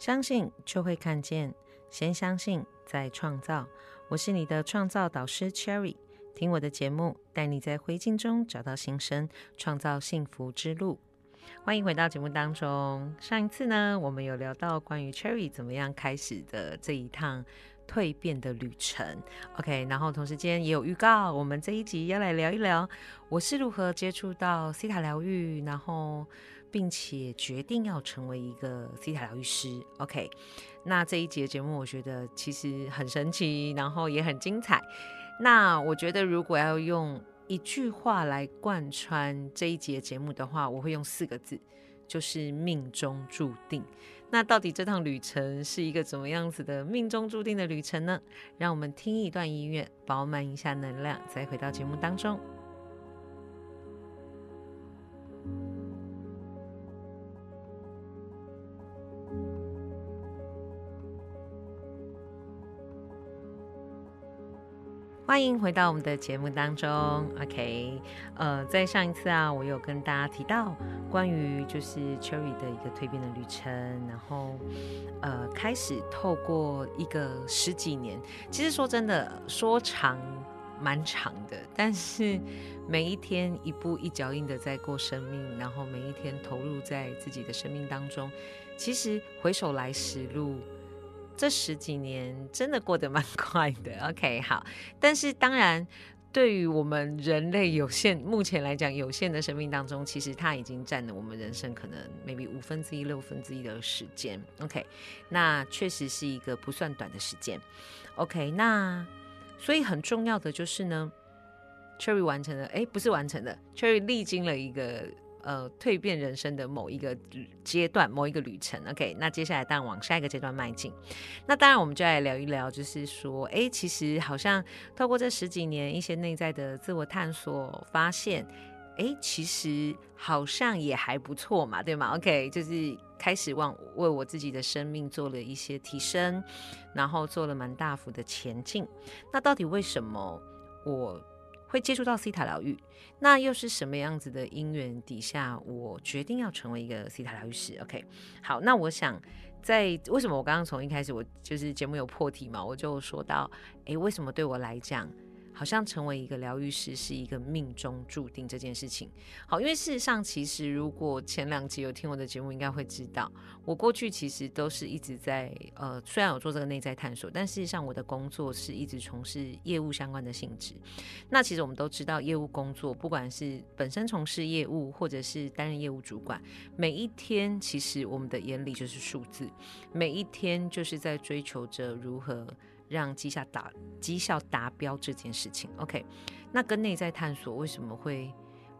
相信就会看见，先相信再创造。我是你的创造导师 Cherry，听我的节目，带你在灰烬中找到新生，创造幸福之路。欢迎回到节目当中。上一次呢，我们有聊到关于 Cherry 怎么样开始的这一趟蜕变的旅程。OK，然后同时间也有预告，我们这一集要来聊一聊我是如何接触到西塔疗愈，然后。并且决定要成为一个 C 塔疗愈师。OK，那这一节节目我觉得其实很神奇，然后也很精彩。那我觉得如果要用一句话来贯穿这一节节目的话，我会用四个字，就是命中注定。那到底这趟旅程是一个怎么样子的命中注定的旅程呢？让我们听一段音乐，饱满一下能量，再回到节目当中。欢迎回到我们的节目当中，OK，呃，在上一次啊，我有跟大家提到关于就是 Cherry 的一个蜕变的旅程，然后呃，开始透过一个十几年，其实说真的，说长蛮长的，但是每一天一步一脚印的在过生命，然后每一天投入在自己的生命当中，其实回首来时路。这十几年真的过得蛮 快的，OK，好。但是当然，对于我们人类有限，目前来讲有限的生命当中，其实它已经占了我们人生可能 maybe 五分之一、六分之一的时间，OK。那确实是一个不算短的时间，OK。那所以很重要的就是呢，Cherry 完成了，哎，不是完成的，Cherry 历经了一个。呃，蜕变人生的某一个阶段，某一个旅程。OK，那接下来当然往下一个阶段迈进。那当然，我们就来聊一聊，就是说，哎，其实好像透过这十几年一些内在的自我探索，发现，哎，其实好像也还不错嘛，对吗？OK，就是开始往为我自己的生命做了一些提升，然后做了蛮大幅的前进。那到底为什么我？会接触到西塔疗愈，那又是什么样子的因缘底下，我决定要成为一个西塔疗愈师？OK，好，那我想在为什么我刚刚从一开始我就是节目有破题嘛，我就说到，诶，为什么对我来讲？好像成为一个疗愈师是一个命中注定这件事情。好，因为事实上，其实如果前两集有听我的节目，应该会知道，我过去其实都是一直在呃，虽然有做这个内在探索，但事实上我的工作是一直从事业务相关的性质。那其实我们都知道，业务工作不管是本身从事业务，或者是担任业务主管，每一天其实我们的眼里就是数字，每一天就是在追求着如何。让绩效达绩效达标这件事情，OK，那跟内在探索为什么会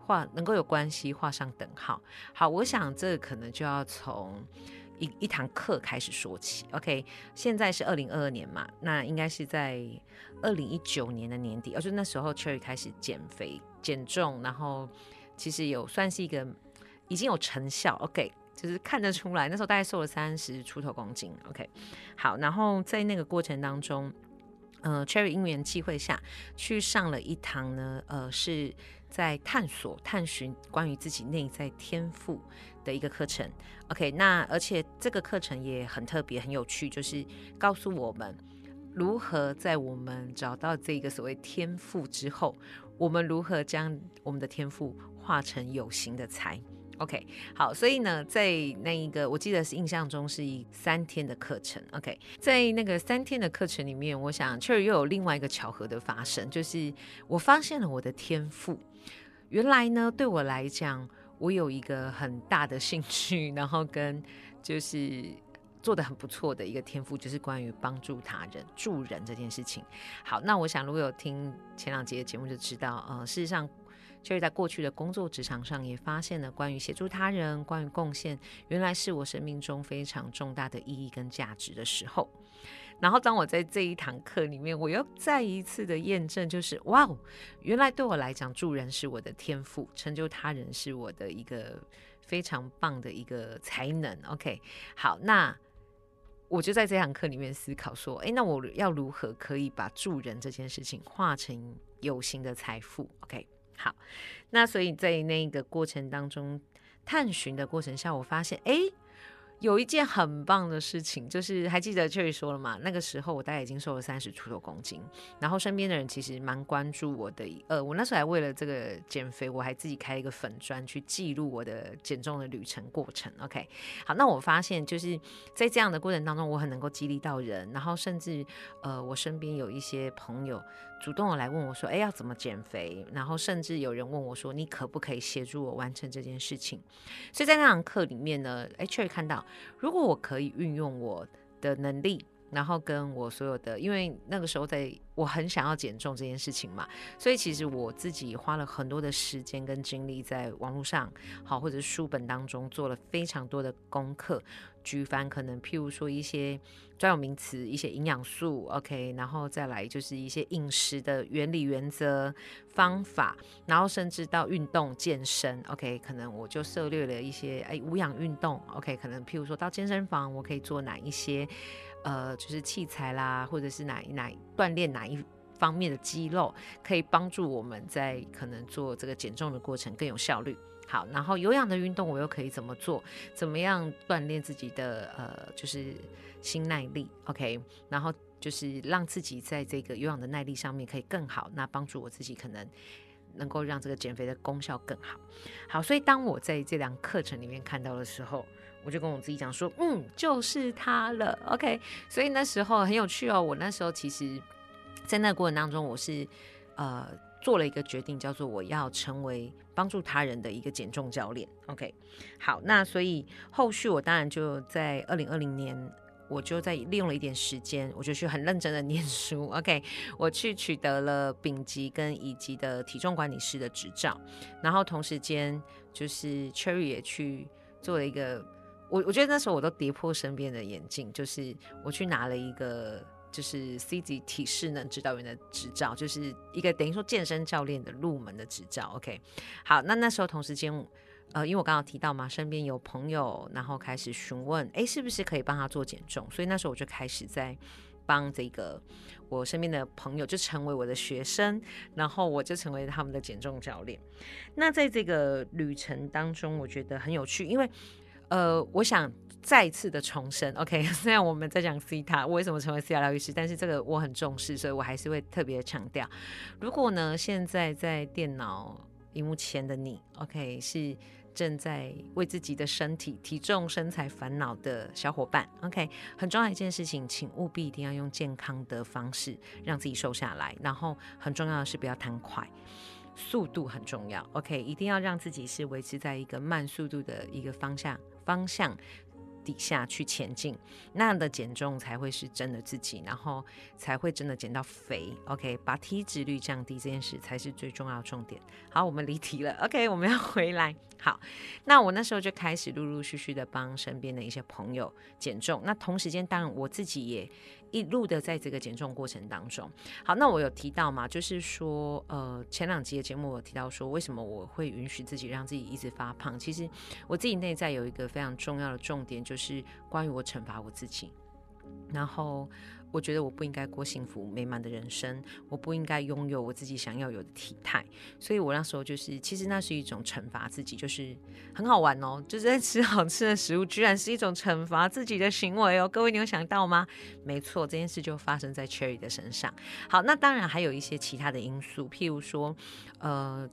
画能够有关系，画上等号？好，我想这可能就要从一一堂课开始说起，OK，现在是二零二二年嘛，那应该是在二零一九年的年底，而且那时候 Cherry 开始减肥减重，然后其实有算是一个已经有成效，OK。就是看得出来，那时候大概瘦了三十出头公斤。OK，好，然后在那个过程当中，呃，Cherry 因缘际会下去上了一堂呢，呃，是在探索、探寻关于自己内在天赋的一个课程。OK，那而且这个课程也很特别、很有趣，就是告诉我们如何在我们找到这个所谓天赋之后，我们如何将我们的天赋化成有形的财。OK，好，所以呢，在那一个我记得是印象中是一三天的课程。OK，在那个三天的课程里面，我想确实又有另外一个巧合的发生，就是我发现了我的天赋。原来呢，对我来讲，我有一个很大的兴趣，然后跟就是做的很不错的一个天赋，就是关于帮助他人、助人这件事情。好，那我想如果有听前两节的节目就知道，呃，事实上。就是在过去的工作职场上，也发现了关于协助他人、关于贡献，原来是我生命中非常重大的意义跟价值的时候。然后，当我在这一堂课里面，我又再一次的验证，就是哇哦，原来对我来讲，助人是我的天赋，成就他人是我的一个非常棒的一个才能。OK，好，那我就在这堂课里面思考说，哎，那我要如何可以把助人这件事情化成有形的财富？OK。好，那所以在那个过程当中探寻的过程下，我发现，哎，有一件很棒的事情，就是还记得秋雨说了嘛？那个时候我大概已经瘦了三十出头公斤，然后身边的人其实蛮关注我的。呃，我那时候还为了这个减肥，我还自己开一个粉砖去记录我的减重的旅程过程。OK，好，那我发现就是在这样的过程当中，我很能够激励到人，然后甚至呃，我身边有一些朋友主动的来问我说：“哎，要怎么减肥？”然后甚至有人问我说：“你可不可以协助我完成这件事情？”所以在那堂课里面呢，哎，Cherry 看到。如果我可以运用我的能力，然后跟我所有的，因为那个时候在我很想要减重这件事情嘛，所以其实我自己花了很多的时间跟精力在网络上，好或者是书本当中做了非常多的功课。举凡可能，譬如说一些专有名词，一些营养素，OK，然后再来就是一些饮食的原理、原则、方法，然后甚至到运动健身，OK，可能我就涉猎了一些哎无氧运动，OK，可能譬如说到健身房，我可以做哪一些呃就是器材啦，或者是哪哪锻炼哪一方面的肌肉，可以帮助我们在可能做这个减重的过程更有效率。好，然后有氧的运动我又可以怎么做？怎么样锻炼自己的呃，就是心耐力？OK，然后就是让自己在这个有氧的耐力上面可以更好，那帮助我自己可能能够让这个减肥的功效更好。好，所以当我在这堂课程里面看到的时候，我就跟我自己讲说，嗯，就是他了。OK，所以那时候很有趣哦。我那时候其实，在那过程当中，我是呃。做了一个决定，叫做我要成为帮助他人的一个减重教练。OK，好，那所以后续我当然就在二零二零年，我就在利用了一点时间，我就去很认真的念书。OK，我去取得了丙级跟乙级的体重管理师的执照，然后同时间就是 Cherry 也去做了一个，我我觉得那时候我都跌破身边的眼镜，就是我去拿了一个。就是 C 级体适能指导员的执照，就是一个等于说健身教练的入门的执照。OK，好，那那时候同时间，呃，因为我刚刚提到嘛，身边有朋友，然后开始询问，哎，是不是可以帮他做减重？所以那时候我就开始在帮这个我身边的朋友，就成为我的学生，然后我就成为他们的减重教练。那在这个旅程当中，我觉得很有趣，因为呃，我想。再次的重申，OK。虽然我们在讲 C 塔我为什么成为 C 塔疗愈师，但是这个我很重视，所以我还是会特别强调。如果呢，现在在电脑荧幕前的你，OK，是正在为自己的身体、体重、身材烦恼的小伙伴，OK，很重要一件事情，请务必一定要用健康的方式让自己瘦下来。然后很重要的是不要贪快，速度很重要，OK，一定要让自己是维持在一个慢速度的一个方向方向。底下去前进，那样的减重才会是真的自己，然后才会真的减到肥。OK，把体脂率降低这件事才是最重要的重点。好，我们离题了。OK，我们要回来。好，那我那时候就开始陆陆续续的帮身边的一些朋友减重。那同时间，当然我自己也。一路的在这个减重过程当中，好，那我有提到嘛，就是说，呃，前两集的节目我提到说，为什么我会允许自己让自己一直发胖？其实我自己内在有一个非常重要的重点，就是关于我惩罚我自己，然后。我觉得我不应该过幸福美满的人生，我不应该拥有我自己想要有的体态，所以我那时候就是，其实那是一种惩罚自己，就是很好玩哦，就是在吃好吃的食物，居然是一种惩罚自己的行为哦。各位，你有想到吗？没错，这件事就发生在 Cherry 的身上。好，那当然还有一些其他的因素，譬如说，呃，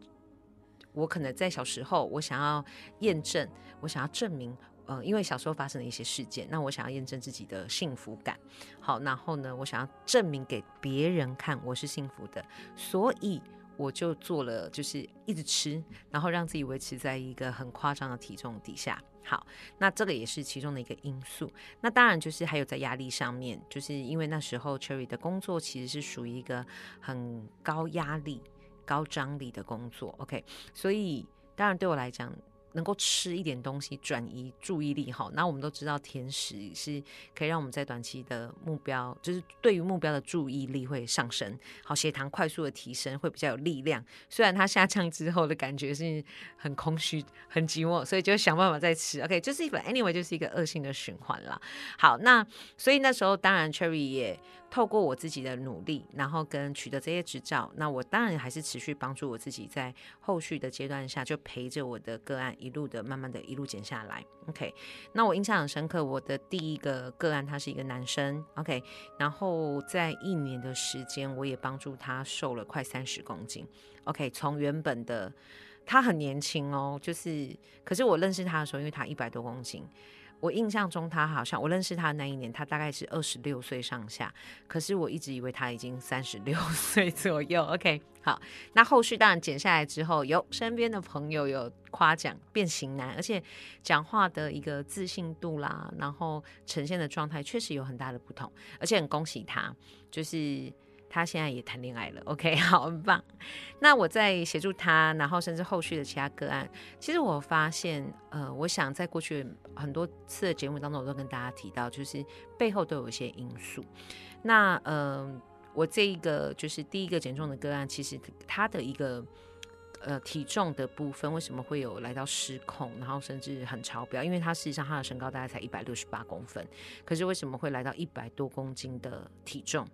我可能在小时候，我想要验证，我想要证明。呃，因为小时候发生了一些事件，那我想要验证自己的幸福感。好，然后呢，我想要证明给别人看我是幸福的，所以我就做了，就是一直吃，然后让自己维持在一个很夸张的体重底下。好，那这个也是其中的一个因素。那当然就是还有在压力上面，就是因为那时候 Cherry 的工作其实是属于一个很高压力、高张力的工作。OK，所以当然对我来讲。能够吃一点东西转移注意力，哈，那我们都知道甜食是可以让我们在短期的目标，就是对于目标的注意力会上升，好，血糖快速的提升会比较有力量。虽然它下降之后的感觉是很空虚、很寂寞，所以就想办法再吃。OK，就是一本 anyway 就是一个恶性的循环了。好，那所以那时候当然 Cherry 也透过我自己的努力，然后跟取得这些执照，那我当然还是持续帮助我自己，在后续的阶段下，就陪着我的个案一路的慢慢的一路减下来。OK，那我印象很深刻，我的第一个个案他是一个男生，OK，然后在一年的时间，我也帮助他瘦了快三十公斤。OK，从原本的他很年轻哦，就是可是我认识他的时候，因为他一百多公斤。我印象中，他好像我认识他那一年，他大概是二十六岁上下。可是我一直以为他已经三十六 岁左右。OK，好，那后续当然减下来之后，有身边的朋友有夸奖变形男，而且讲话的一个自信度啦，然后呈现的状态确实有很大的不同，而且很恭喜他，就是。他现在也谈恋爱了，OK，好，很棒。那我在协助他，然后甚至后续的其他个案，其实我发现，呃，我想在过去很多次的节目当中，我都跟大家提到，就是背后都有一些因素。那，呃，我这一个就是第一个减重的个案，其实他的一个。呃，体重的部分为什么会有来到失控，然后甚至很超标？因为他事实上他的身高大概才一百六十八公分，可是为什么会来到一百多公斤的体重？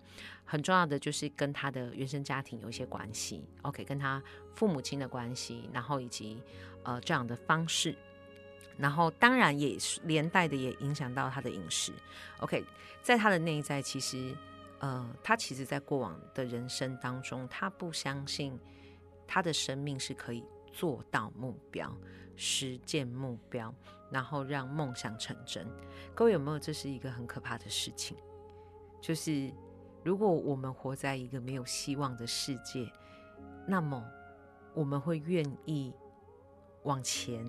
很重要的就是跟他的原生家庭有一些关系，OK，跟他父母亲的关系，然后以及呃这样的方式，然后当然也是连带的也影响到他的饮食，OK，在他的内在其实呃他其实在过往的人生当中，他不相信。他的生命是可以做到目标、实践目标，然后让梦想成真。各位有没有？这是一个很可怕的事情，就是如果我们活在一个没有希望的世界，那么我们会愿意往前，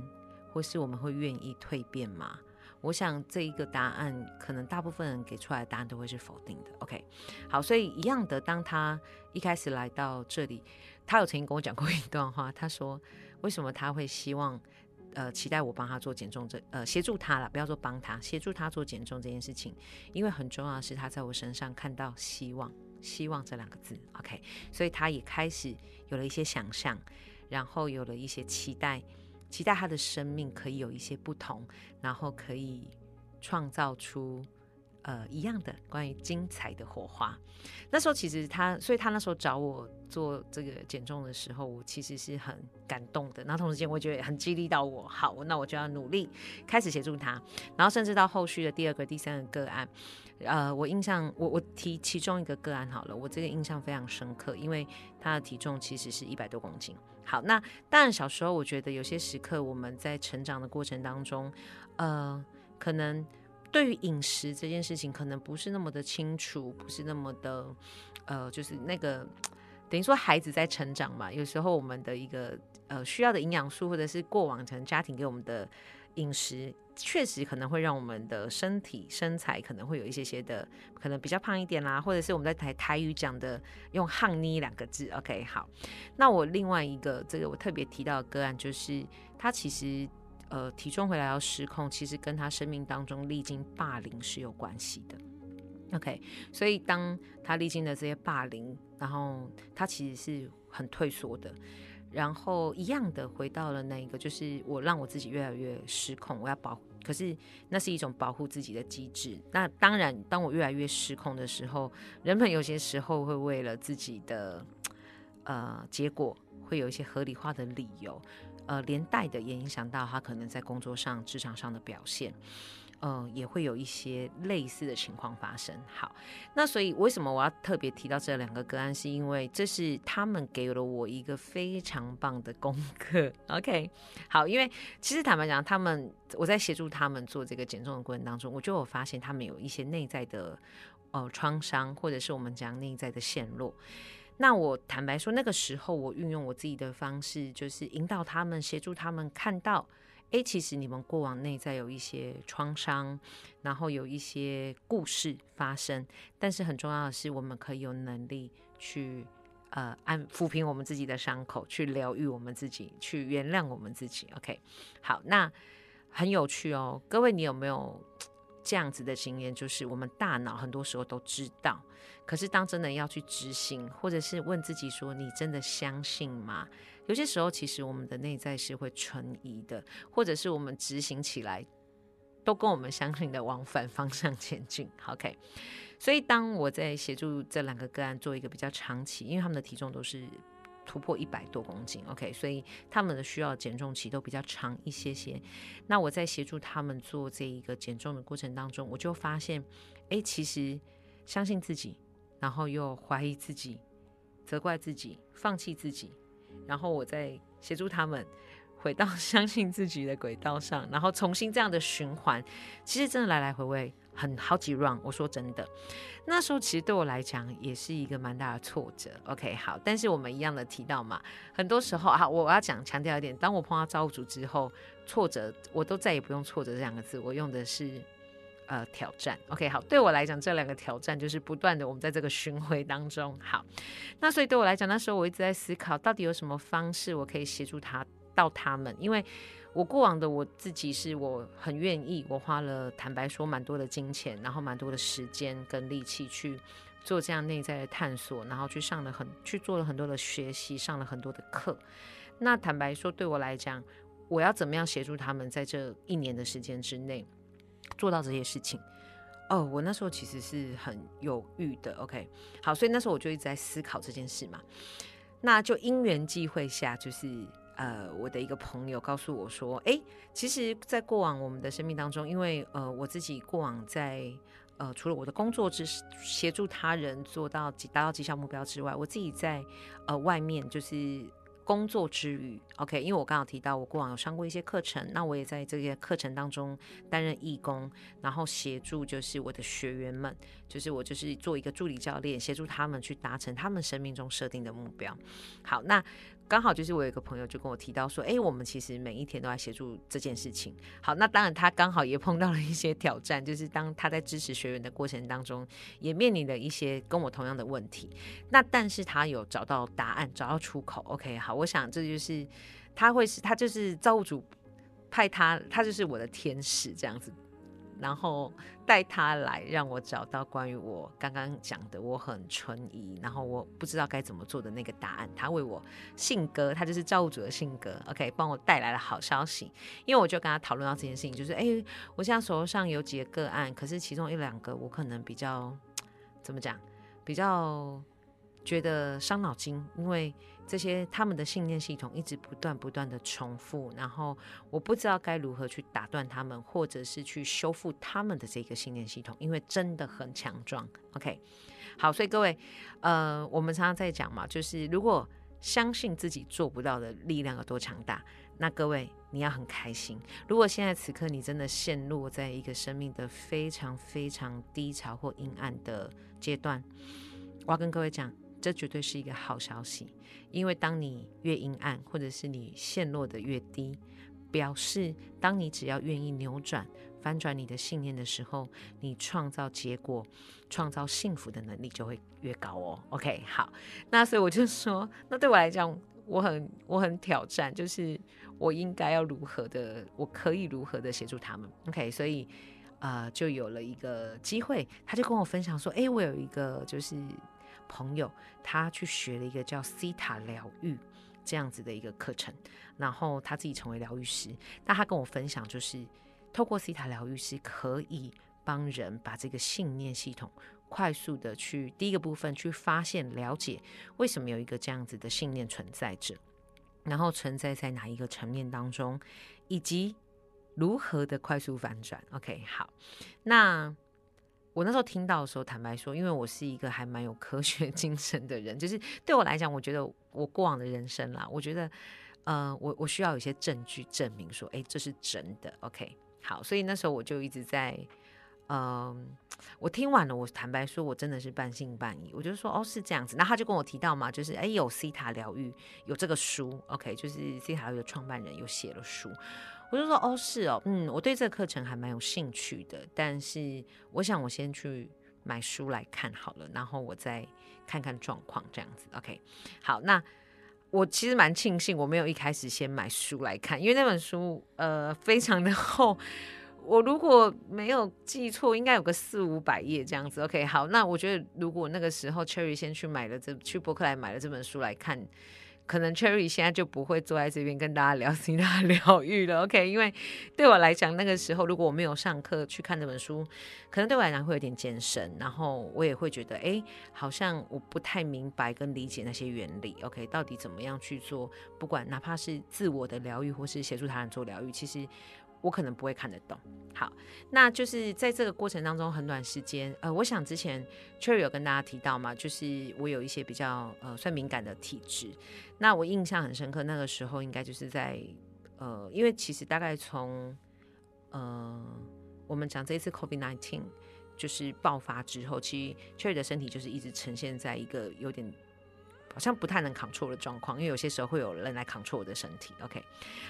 或是我们会愿意蜕变吗？我想这一个答案，可能大部分人给出来的答案都会是否定的。OK，好，所以一样的，当他一开始来到这里，他有曾经跟我讲过一段话，他说为什么他会希望，呃，期待我帮他做减重这，呃，协助他了，不要说帮他，协助他做减重这件事情，因为很重要的是他在我身上看到希望，希望这两个字。OK，所以他也开始有了一些想象，然后有了一些期待。期待他的生命可以有一些不同，然后可以创造出呃一样的关于精彩的火花。那时候其实他，所以他那时候找我做这个减重的时候，我其实是很感动的。那同时间，我觉得很激励到我。好，那我就要努力开始协助他，然后甚至到后续的第二个、第三个个案。呃，我印象，我我提其中一个个案好了，我这个印象非常深刻，因为他的体重其实是一百多公斤。好，那当然小时候我觉得有些时刻我们在成长的过程当中，呃，可能对于饮食这件事情可能不是那么的清楚，不是那么的，呃，就是那个等于说孩子在成长嘛，有时候我们的一个呃需要的营养素或者是过往可能家庭给我们的饮食。确实可能会让我们的身体身材可能会有一些些的，可能比较胖一点啦，或者是我们在台台语讲的用“汉妮”两个字。OK，好。那我另外一个这个我特别提到的个案，就是他其实呃体重回来要失控，其实跟他生命当中历经霸凌是有关系的。OK，所以当他历经的这些霸凌，然后他其实是很退缩的。然后一样的回到了那个，就是我让我自己越来越失控，我要保，可是那是一种保护自己的机制。那当然，当我越来越失控的时候，人们有些时候会为了自己的呃结果，会有一些合理化的理由，呃，连带的也影响到他可能在工作上、职场上的表现。嗯，也会有一些类似的情况发生。好，那所以为什么我要特别提到这两个个案？是因为这是他们给了我一个非常棒的功课。OK，好，因为其实坦白讲，他们我在协助他们做这个减重的过程当中，我就有发现他们有一些内在的呃创伤，或者是我们讲内在的陷落。那我坦白说，那个时候我运用我自己的方式，就是引导他们，协助他们看到。诶，其实你们过往内在有一些创伤，然后有一些故事发生，但是很重要的是，我们可以有能力去呃安抚平我们自己的伤口，去疗愈我们自己，去原谅我们自己。OK，好，那很有趣哦，各位，你有没有这样子的经验？就是我们大脑很多时候都知道，可是当真的要去执行，或者是问自己说，你真的相信吗？有些时候，其实我们的内在是会存疑的，或者是我们执行起来都跟我们相信的往反方向前进。OK，所以当我在协助这两个个案做一个比较长期，因为他们的体重都是突破一百多公斤，OK，所以他们的需要减重期都比较长一些些。那我在协助他们做这一个减重的过程当中，我就发现，哎，其实相信自己，然后又怀疑自己，责怪自己，放弃自己，然后我在协助他们。回到相信自己的轨道上，然后重新这样的循环，其实真的来来回回很好几 round。我说真的，那时候其实对我来讲也是一个蛮大的挫折。OK，好，但是我们一样的提到嘛，很多时候啊，我要讲强调一点，当我碰到造物主之后，挫折我都再也不用挫折这两个字，我用的是呃挑战。OK，好，对我来讲这两个挑战就是不断的我们在这个巡回当中。好，那所以对我来讲，那时候我一直在思考，到底有什么方式我可以协助他。到他们，因为我过往的我自己是我很愿意，我花了坦白说蛮多的金钱，然后蛮多的时间跟力气去做这样内在的探索，然后去上了很去做了很多的学习，上了很多的课。那坦白说，对我来讲，我要怎么样协助他们在这一年的时间之内做到这些事情？哦，我那时候其实是很犹豫的。OK，好，所以那时候我就一直在思考这件事嘛。那就因缘际会下，就是。呃，我的一个朋友告诉我说，哎，其实，在过往我们的生命当中，因为呃，我自己过往在呃，除了我的工作之协助他人做到达到绩效目标之外，我自己在呃外面就是。工作之余，OK，因为我刚刚提到我过往有上过一些课程，那我也在这些课程当中担任义工，然后协助就是我的学员们，就是我就是做一个助理教练，协助他们去达成他们生命中设定的目标。好，那刚好就是我有一个朋友就跟我提到说，哎，我们其实每一天都在协助这件事情。好，那当然他刚好也碰到了一些挑战，就是当他在支持学员的过程当中，也面临了一些跟我同样的问题。那但是他有找到答案，找到出口。OK，好。我想这就是他会是，他就是造物主派他，他就是我的天使这样子，然后带他来让我找到关于我刚刚讲的我很存疑，然后我不知道该怎么做的那个答案。他为我性格，他就是造物主的性格，OK，帮我带来了好消息。因为我就跟他讨论到这件事情，就是哎，我现在手头上有几个个案，可是其中一两个我可能比较怎么讲，比较觉得伤脑筋，因为。这些他们的信念系统一直不断不断的重复，然后我不知道该如何去打断他们，或者是去修复他们的这个信念系统，因为真的很强壮。OK，好，所以各位，呃，我们常常在讲嘛，就是如果相信自己做不到的力量有多强大，那各位你要很开心。如果现在此刻你真的陷落在一个生命的非常非常低潮或阴暗的阶段，我要跟各位讲。这绝对是一个好消息，因为当你越阴暗，或者是你陷落的越低，表示当你只要愿意扭转、翻转你的信念的时候，你创造结果、创造幸福的能力就会越高哦。OK，好，那所以我就说，那对我来讲，我很我很挑战，就是我应该要如何的，我可以如何的协助他们。OK，所以呃，就有了一个机会，他就跟我分享说，哎，我有一个就是。朋友，他去学了一个叫西塔疗愈这样子的一个课程，然后他自己成为疗愈师。那他跟我分享，就是透过西塔疗愈师可以帮人把这个信念系统快速的去第一个部分去发现、了解为什么有一个这样子的信念存在着，然后存在在哪一个层面当中，以及如何的快速反转。OK，好，那。我那时候听到的时候，坦白说，因为我是一个还蛮有科学 精神的人，就是对我来讲，我觉得我过往的人生啦，我觉得，呃，我我需要有些证据证明说，哎，这是真的。OK，好，所以那时候我就一直在，嗯，我听完了，我坦白说，我真的是半信半疑，我就说，哦，是这样子。那他就跟我提到嘛，就是哎，有西塔疗愈，有这个书，OK，就是西塔疗愈的创办人有写了书。我就说哦是哦，嗯，我对这个课程还蛮有兴趣的，但是我想我先去买书来看好了，然后我再看看状况这样子。OK，好，那我其实蛮庆幸我没有一开始先买书来看，因为那本书呃非常的 厚，我如果没有记错，应该有个四五百页这样子。OK，好，那我觉得如果那个时候 Cherry 先去买了这去博客来买了这本书来看。可能 Cherry 现在就不会坐在这边跟大家聊 其他疗愈了，OK？因为对我来讲，那个时候如果我没有上课去看这本书，可能对我来讲会有点健身，然后我也会觉得，哎，好像我不太明白跟理解那些原理，OK？到底怎么样去做？不管哪怕是自我的疗愈，或是协助他人做疗愈，其实。我可能不会看得懂。好，那就是在这个过程当中，很短时间，呃，我想之前 Cherry 有跟大家提到嘛，就是我有一些比较呃算敏感的体质。那我印象很深刻，那个时候应该就是在呃，因为其实大概从呃我们讲这一次 COVID nineteen 就是爆发之后，其实 Cherry 的身体就是一直呈现在一个有点。好像不太能 control 的状况，因为有些时候会有人来 control 我的身体。OK，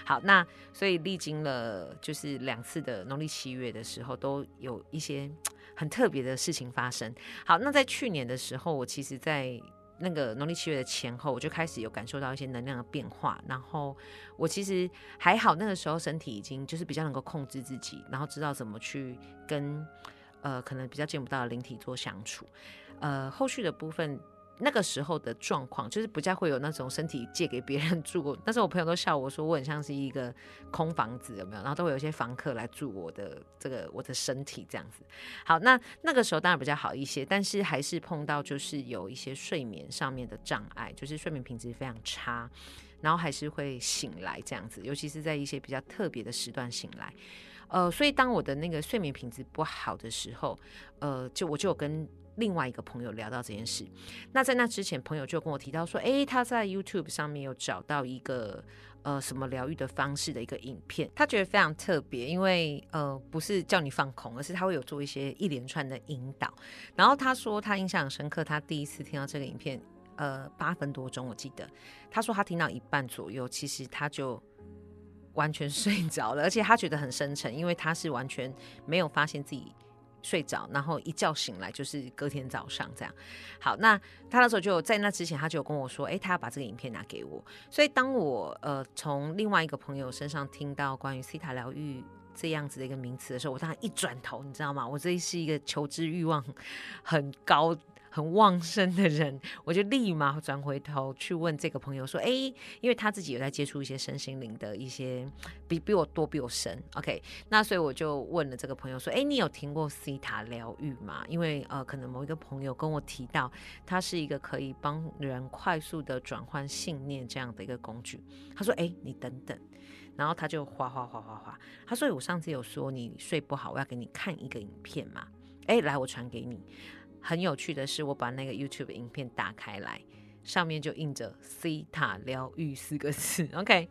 好，那所以历经了就是两次的农历七月的时候，都有一些很特别的事情发生。好，那在去年的时候，我其实，在那个农历七月的前后，我就开始有感受到一些能量的变化。然后我其实还好，那个时候身体已经就是比较能够控制自己，然后知道怎么去跟呃可能比较见不到的灵体做相处。呃，后续的部分。那个时候的状况，就是不再会有那种身体借给别人住。那时候我朋友都笑我说，我很像是一个空房子，有没有？然后都会有一些房客来住我的这个我的身体这样子。好，那那个时候当然比较好一些，但是还是碰到就是有一些睡眠上面的障碍，就是睡眠品质非常差，然后还是会醒来这样子，尤其是在一些比较特别的时段醒来。呃，所以当我的那个睡眠品质不好的时候，呃，就我就有跟。另外一个朋友聊到这件事，那在那之前，朋友就跟我提到说，诶，他在 YouTube 上面有找到一个呃什么疗愈的方式的一个影片，他觉得非常特别，因为呃不是叫你放空，而是他会有做一些一连串的引导。然后他说他印象很深刻，他第一次听到这个影片，呃八分多钟我记得，他说他听到一半左右，其实他就完全 睡着了，而且他觉得很深沉，因为他是完全没有发现自己。睡着，然后一觉醒来就是隔天早上这样。好，那他那时候就在那之前，他就跟我说，哎，他要把这个影片拿给我。所以当我呃从另外一个朋友身上听到关于西塔疗愈这样子的一个名词的时候，我当然一转头，你知道吗？我这是一个求知欲望很高。很旺盛的人，我就立马转回头去问这个朋友说：“哎，因为他自己有在接触一些身心灵的一些比比我多比我深，OK？那所以我就问了这个朋友说：，哎，你有听过西塔疗愈吗？因为呃，可能某一个朋友跟我提到，它是一个可以帮人快速的转换信念这样的一个工具。他说：，哎，你等等，然后他就哗哗哗哗哗，他说：，我上次有说你睡不好，我要给你看一个影片嘛？哎，来，我传给你。”很有趣的是，我把那个 YouTube 影片打开来，上面就印着 “C 塔疗愈”四个字。OK，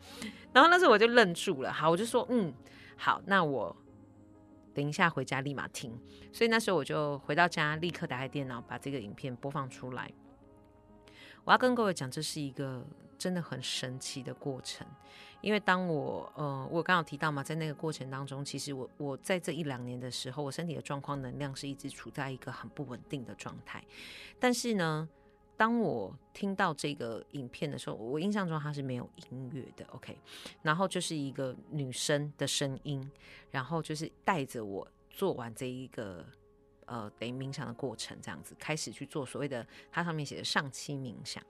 然后那时候我就愣住了。好，我就说，嗯，好，那我等一下回家立马听。所以那时候我就回到家，立刻打开电脑，把这个影片播放出来。我要跟各位讲，这是一个真的很神奇的过程。因为当我呃，我刚刚提到嘛，在那个过程当中，其实我我在这一两年的时候，我身体的状况能量是一直处在一个很不稳定的状态。但是呢，当我听到这个影片的时候，我印象中它是没有音乐的，OK，然后就是一个女生的声音，然后就是带着我做完这一个呃等于冥想的过程，这样子开始去做所谓的它上面写的上期冥想。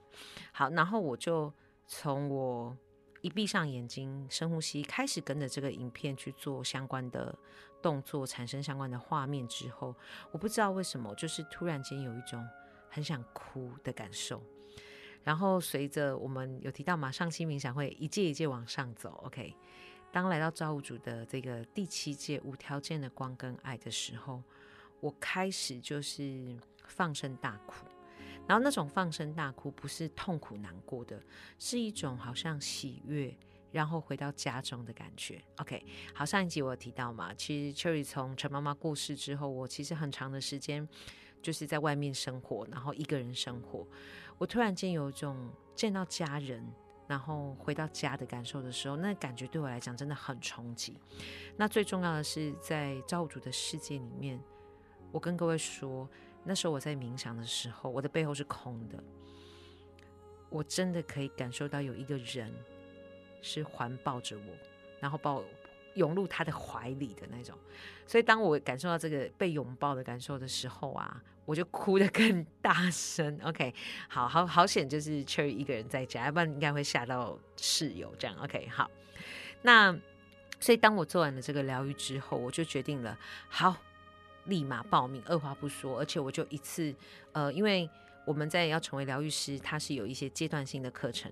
好，然后我就从我。一闭上眼睛，深呼吸，开始跟着这个影片去做相关的动作，产生相关的画面之后，我不知道为什么，就是突然间有一种很想哭的感受。然后随着我们有提到嘛，上期冥想会一届一届往上走，OK。当来到造物主的这个第七届无条件的光跟爱的时候，我开始就是放声大哭。然后那种放声大哭，不是痛苦难过的，是一种好像喜悦，然后回到家中的感觉。OK，好，上一集我有提到嘛，其实 Cherry 从陈妈妈过世之后，我其实很长的时间就是在外面生活，然后一个人生活。我突然间有一种见到家人，然后回到家的感受的时候，那感觉对我来讲真的很冲击。那最重要的是，在造物主的世界里面，我跟各位说。那时候我在冥想的时候，我的背后是空的。我真的可以感受到有一个人是环抱着我，然后把我涌入他的怀里的那种。所以当我感受到这个被拥抱的感受的时候啊，我就哭得更大声。OK，好好好险，就是秋一个人在家，要不然应该会吓到室友这样。OK，好，那所以当我做完了这个疗愈之后，我就决定了，好，立马报名，二话不说，而且我就一次，呃，因为我们在要成为疗愈师，它是有一些阶段性的课程，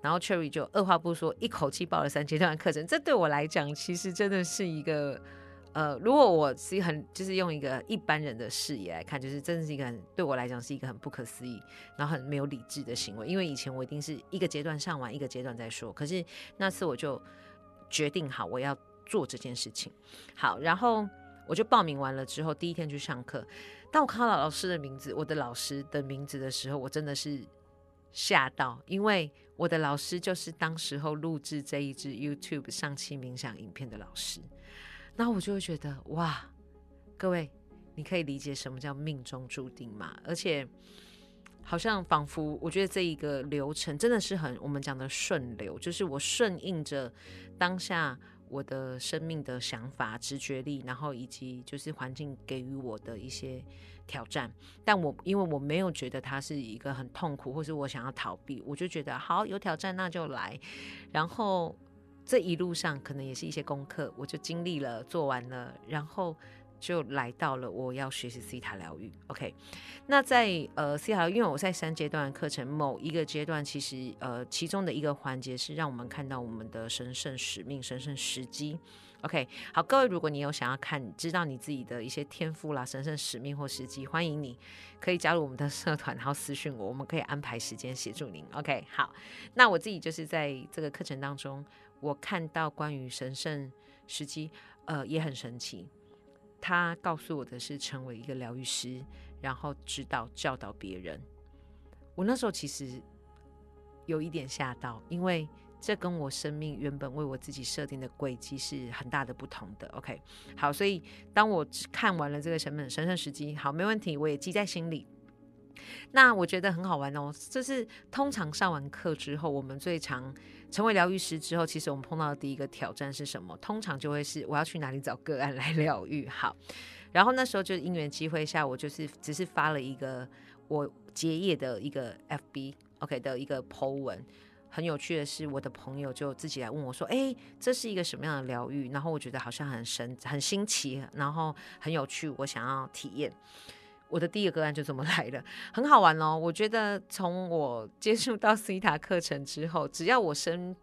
然后 Cherry 就二话不说，一口气报了三阶段课程。这对我来讲，其实真的是一个。呃，如果我是很就是用一个一般人的视野来看，就是真的是一个很对我来讲是一个很不可思议，然后很没有理智的行为。因为以前我一定是一个阶段上完一个阶段再说，可是那次我就决定好我要做这件事情。好，然后我就报名完了之后，第一天去上课，当我看到老师的名字，我的老师的名字的时候，我真的是吓到，因为我的老师就是当时候录制这一支 YouTube 上期冥想影片的老师。那我就会觉得哇，各位，你可以理解什么叫命中注定吗？而且好像仿佛，我觉得这一个流程真的是很我们讲的顺流，就是我顺应着当下我的生命的想法、直觉力，然后以及就是环境给予我的一些挑战。但我因为我没有觉得它是一个很痛苦，或是我想要逃避，我就觉得好有挑战那就来，然后。这一路上可能也是一些功课，我就经历了，做完了，然后就来到了我要学习西塔疗愈。OK，那在呃西塔，因为我在三阶段课程，某一个阶段其实呃其中的一个环节是让我们看到我们的神圣使命、神圣时机。OK，好，各位，如果你有想要看、知道你自己的一些天赋啦、神圣使命或时机，欢迎你可以加入我们的社团，然后私讯我，我们可以安排时间协助您。OK，好，那我自己就是在这个课程当中。我看到关于神圣时机，呃，也很神奇。他告诉我的是成为一个疗愈师，然后指导教导别人。我那时候其实有一点吓到，因为这跟我生命原本为我自己设定的轨迹是很大的不同的。OK，好，所以当我看完了这个神本神圣时机，好，没问题，我也记在心里。那我觉得很好玩哦，就是通常上完课之后，我们最常。成为疗愈师之后，其实我们碰到的第一个挑战是什么？通常就会是我要去哪里找个案来 疗愈。好，然后那时候就因缘机会下，我就是只是发了一个我结业的一个 FB OK 的一个 po 文。很有趣的是，我的朋友就自己来问我说：“哎，这是一个什么样的疗愈？”然后我觉得好像很神、很新奇，然后很有趣，我想要体验。我的第一个个案就这么来的，很好玩哦。我觉得从我接触到西塔课程之后，只要我身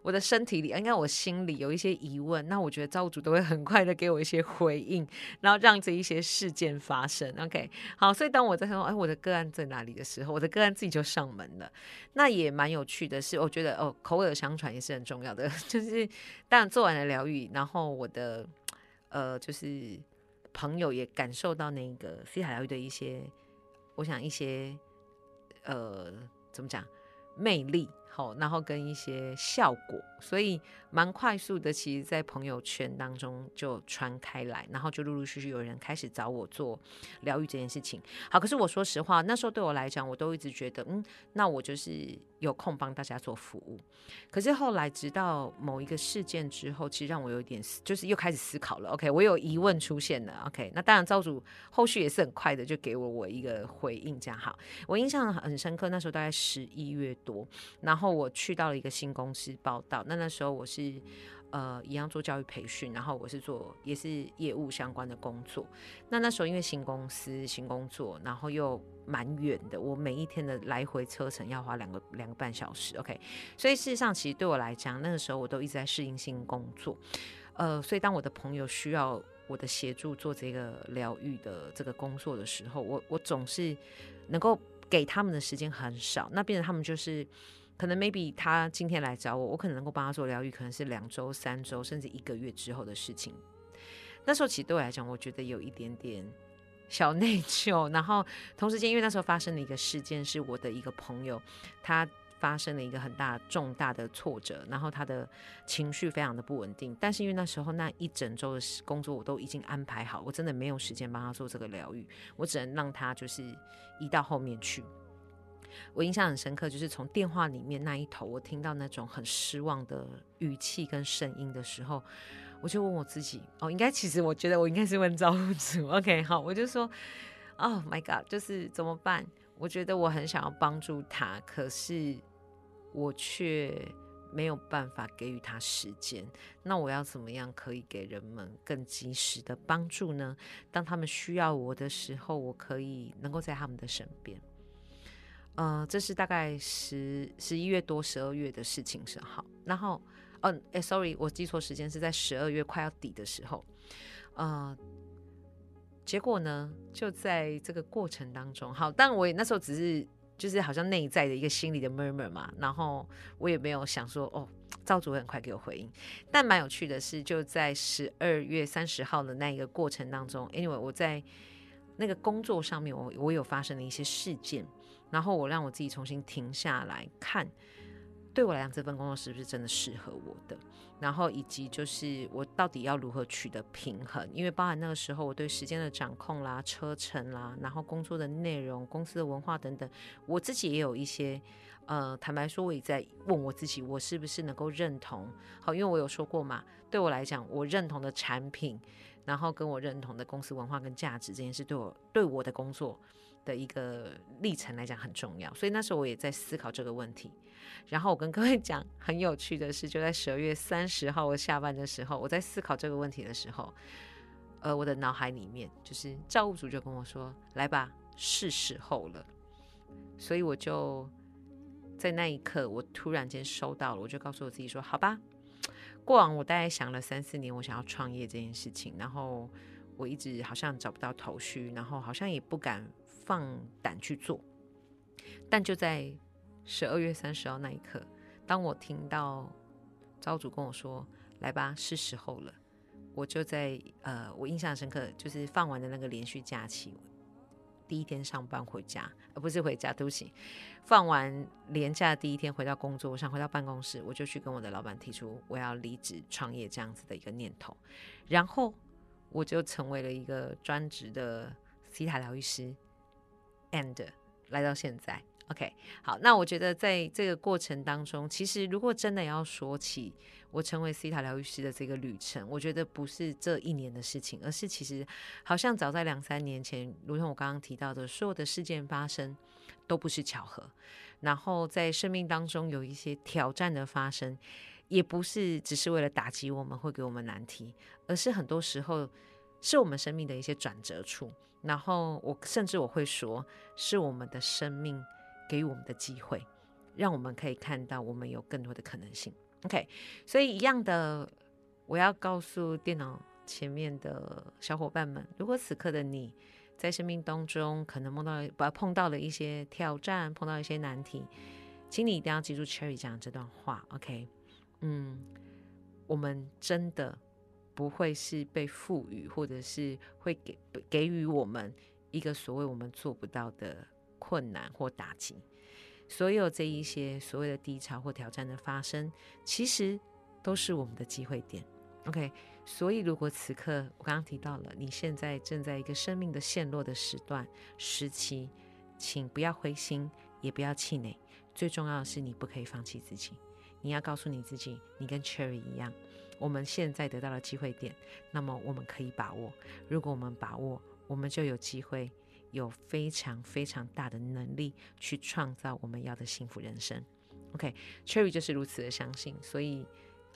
我的身体里，应该我心里有一些疑问，那我觉得造物主都会很快的给我一些回应，然后让这一些事件发生。OK，好，所以当我在说哎我的个案在哪里的时候，我的个案自己就上门了。那也蛮有趣的是，我觉得哦口耳相传也是很重要的，就是当然做完了疗愈，然后我的呃就是。朋友也感受到那个西海疗愈的一些，我想一些，呃，怎么讲，魅力。好，然后跟一些效果，所以蛮快速的，其实，在朋友圈当中就传开来，然后就陆陆续续有人开始找我做疗愈这件事情。好，可是我说实话，那时候对我来讲，我都一直觉得，嗯，那我就是有空帮大家做服务。可是后来，直到某一个事件之后，其实让我有点，就是又开始思考了。OK，我有疑问出现了。OK，那当然，造主后续也是很快的就给我我一个回应，这样好。我印象很深刻，那时候大概十一月多，然后。我去到了一个新公司报道，那那时候我是是呃一样做教育培训，然后我是做也是业务相关的工作。那那时候因为新公司新工作，然后又蛮远的，我每一天的来回车程要花两个两个半小时。OK，所以事实上其实对我来讲，那个时候我都一直在适应新工作。呃，所以当我的朋友需要我的协助做这个疗愈的这个工作的时候，我我总是能够给他们的时间很少，那变成他们就是。可能 maybe 他今天来找我，我可能能够帮他做疗愈，可能是两周、三周，甚至一个月之后的事情。那时候其实对我来讲，我觉得有一点点小内疚。然后同时间，因为那时候发生了一个事件，是我的一个朋友，他发生了一个很大重大的挫折，然后他的情绪非常的不稳定。但是因为那时候那一整周的工作我都已经安排好，我真的没有时间帮他做这个疗愈，我只能让他就是移到后面去。我印象很深刻，就是从电话里面那一头，我听到那种很失望的语气跟声音的时候，我就问我自己，哦，应该其实我觉得我应该是问造物主，OK，好，我就说，Oh my God，就是怎么办？我觉得我很想要帮助他，可是我却没有办法给予他时间。那我要怎么样可以给人们更及时的帮助呢？当他们需要我的时候，我可以能够在他们的身边。呃，这是大概十十一月多十二月的事情是好，然后，嗯，哎，sorry，我记错时间是在十二月快要底的时候，呃，结果呢，就在这个过程当中，好，但我也那时候只是就是好像内在的一个心理的 murmur 嘛，然后我也没有想说哦，赵主很快给我回应，但蛮有趣的是，就在十二月三十号的那一个过程当中，anyway，我在那个工作上面，我我有发生了一些事件。然后我让我自己重新停下来看，对我来讲这份工作是不是真的适合我的？然后以及就是我到底要如何取得平衡？因为包含那个时候我对时间的掌控啦、车程啦，然后工作的内容、公司的文化等等，我自己也有一些呃，坦白说我也在问我自己，我是不是能够认同？好，因为我有说过嘛，对我来讲，我认同的产品，然后跟我认同的公司文化跟价值这件事，对我对我的工作。的一个历程来讲很重要，所以那时候我也在思考这个问题。然后我跟各位讲，很有趣的是，就在十二月三十号我下班的时候，我在思考这个问题的时候，呃，我的脑海里面就是造物主就跟我说：“来吧，是时候了。”所以我就在那一刻，我突然间收到了，我就告诉我自己说：“好吧。”过往我大概想了三四年，我想要创业这件事情，然后我一直好像找不到头绪，然后好像也不敢。放胆去做，但就在十二月三十号那一刻，当我听到招主跟我说“来吧，是时候了”，我就在呃，我印象深刻，就是放完的那个连续假期，第一天上班回家，而不是回家，对不起，放完连假第一天回到工作我想，回到办公室，我就去跟我的老板提出我要离职创业这样子的一个念头，然后我就成为了一个专职的西塔疗愈师。And 来到现在，OK，好，那我觉得在这个过程当中，其实如果真的要说起我成为西塔疗愈师的这个旅程，我觉得不是这一年的事情，而是其实好像早在两三年前，如同我刚刚提到的，所有的事件发生都不是巧合，然后在生命当中有一些挑战的发生，也不是只是为了打击我们，会给我们难题，而是很多时候是我们生命的一些转折处。然后我甚至我会说，是我们的生命给予我们的机会，让我们可以看到我们有更多的可能性。OK，所以一样的，我要告诉电脑前面的小伙伴们，如果此刻的你在生命当中可能碰到不碰到了一些挑战，碰到一些难题，请你一定要记住 Cherry 讲的这段话。OK，嗯，我们真的。不会是被赋予，或者是会给给予我们一个所谓我们做不到的困难或打击。所有这一些所谓的低潮或挑战的发生，其实都是我们的机会点。OK，所以如果此刻我刚刚提到了，你现在正在一个生命的陷落的时段时期，请不要灰心，也不要气馁。最重要的是，你不可以放弃自己。你要告诉你自己，你跟 Cherry 一样。我们现在得到了机会点，那么我们可以把握。如果我们把握，我们就有机会，有非常非常大的能力去创造我们要的幸福人生。OK，Cherry 就是如此的相信，所以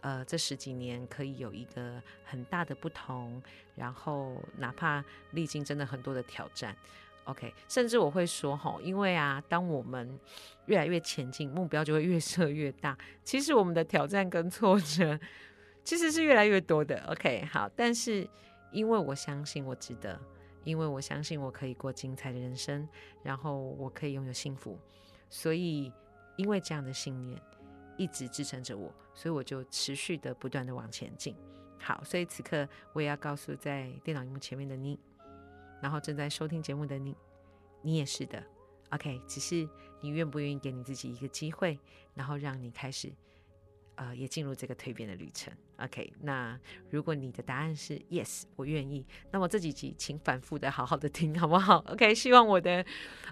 呃，这十几年可以有一个很大的不同。然后哪怕历经真的很多的挑战，OK，甚至我会说哈，因为啊，当我们越来越前进，目标就会越设越大。其实我们的挑战跟挫折。其实是越来越多的，OK，好，但是因为我相信我值得，因为我相信我可以过精彩的人生，然后我可以拥有幸福，所以因为这样的信念一直支撑着我，所以我就持续的不断的往前进。好，所以此刻我也要告诉在电脑荧幕前面的你，然后正在收听节目的你，你也是的，OK，只是你愿不愿意给你自己一个机会，然后让你开始。呃，也进入这个蜕变的旅程。OK，那如果你的答案是 Yes，我愿意，那么这几集请反复的好好的听，好不好？OK，希望我的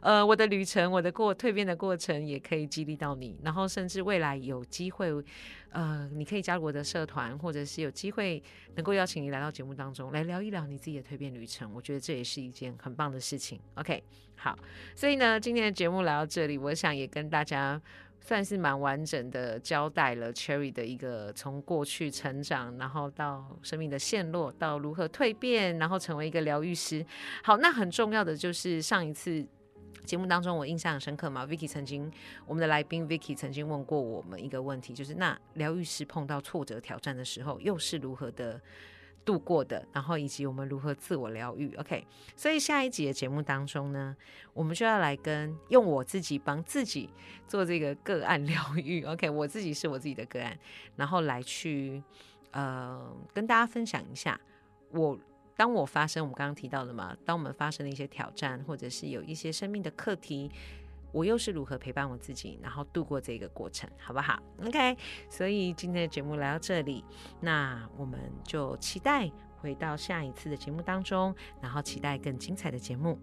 呃我的旅程，我的过蜕变的过程也可以激励到你，然后甚至未来有机会，呃，你可以加入我的社团，或者是有机会能够邀请你来到节目当中来聊一聊你自己的蜕变旅程，我觉得这也是一件很棒的事情。OK，好，所以呢，今天的节目来到这里，我想也跟大家。算是蛮完整的交代了 Cherry 的一个从过去成长，然后到生命的陷落，到如何蜕变，然后成为一个疗愈师。好，那很重要的就是上一次节目当中我印象很深刻嘛，Vicky 曾经我们的来宾 Vicky 曾经问过我们一个问题，就是那疗愈师碰到挫折挑战的时候，又是如何的？度过的，然后以及我们如何自我疗愈，OK。所以下一集的节目当中呢，我们就要来跟用我自己帮自己做这个个案疗愈，OK。我自己是我自己的个案，然后来去呃跟大家分享一下，我当我发生我们刚刚提到的嘛，当我们发生了一些挑战，或者是有一些生命的课题。我又是如何陪伴我自己，然后度过这个过程，好不好？OK，所以今天的节目来到这里，那我们就期待回到下一次的节目当中，然后期待更精彩的节目。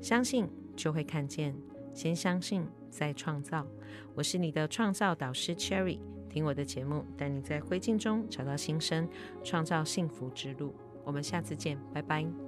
相信就会看见，先相信再创造。我是你的创造导师 Cherry，听我的节目，带你在灰烬中找到新生，创造幸福之路。我们下次见，拜拜。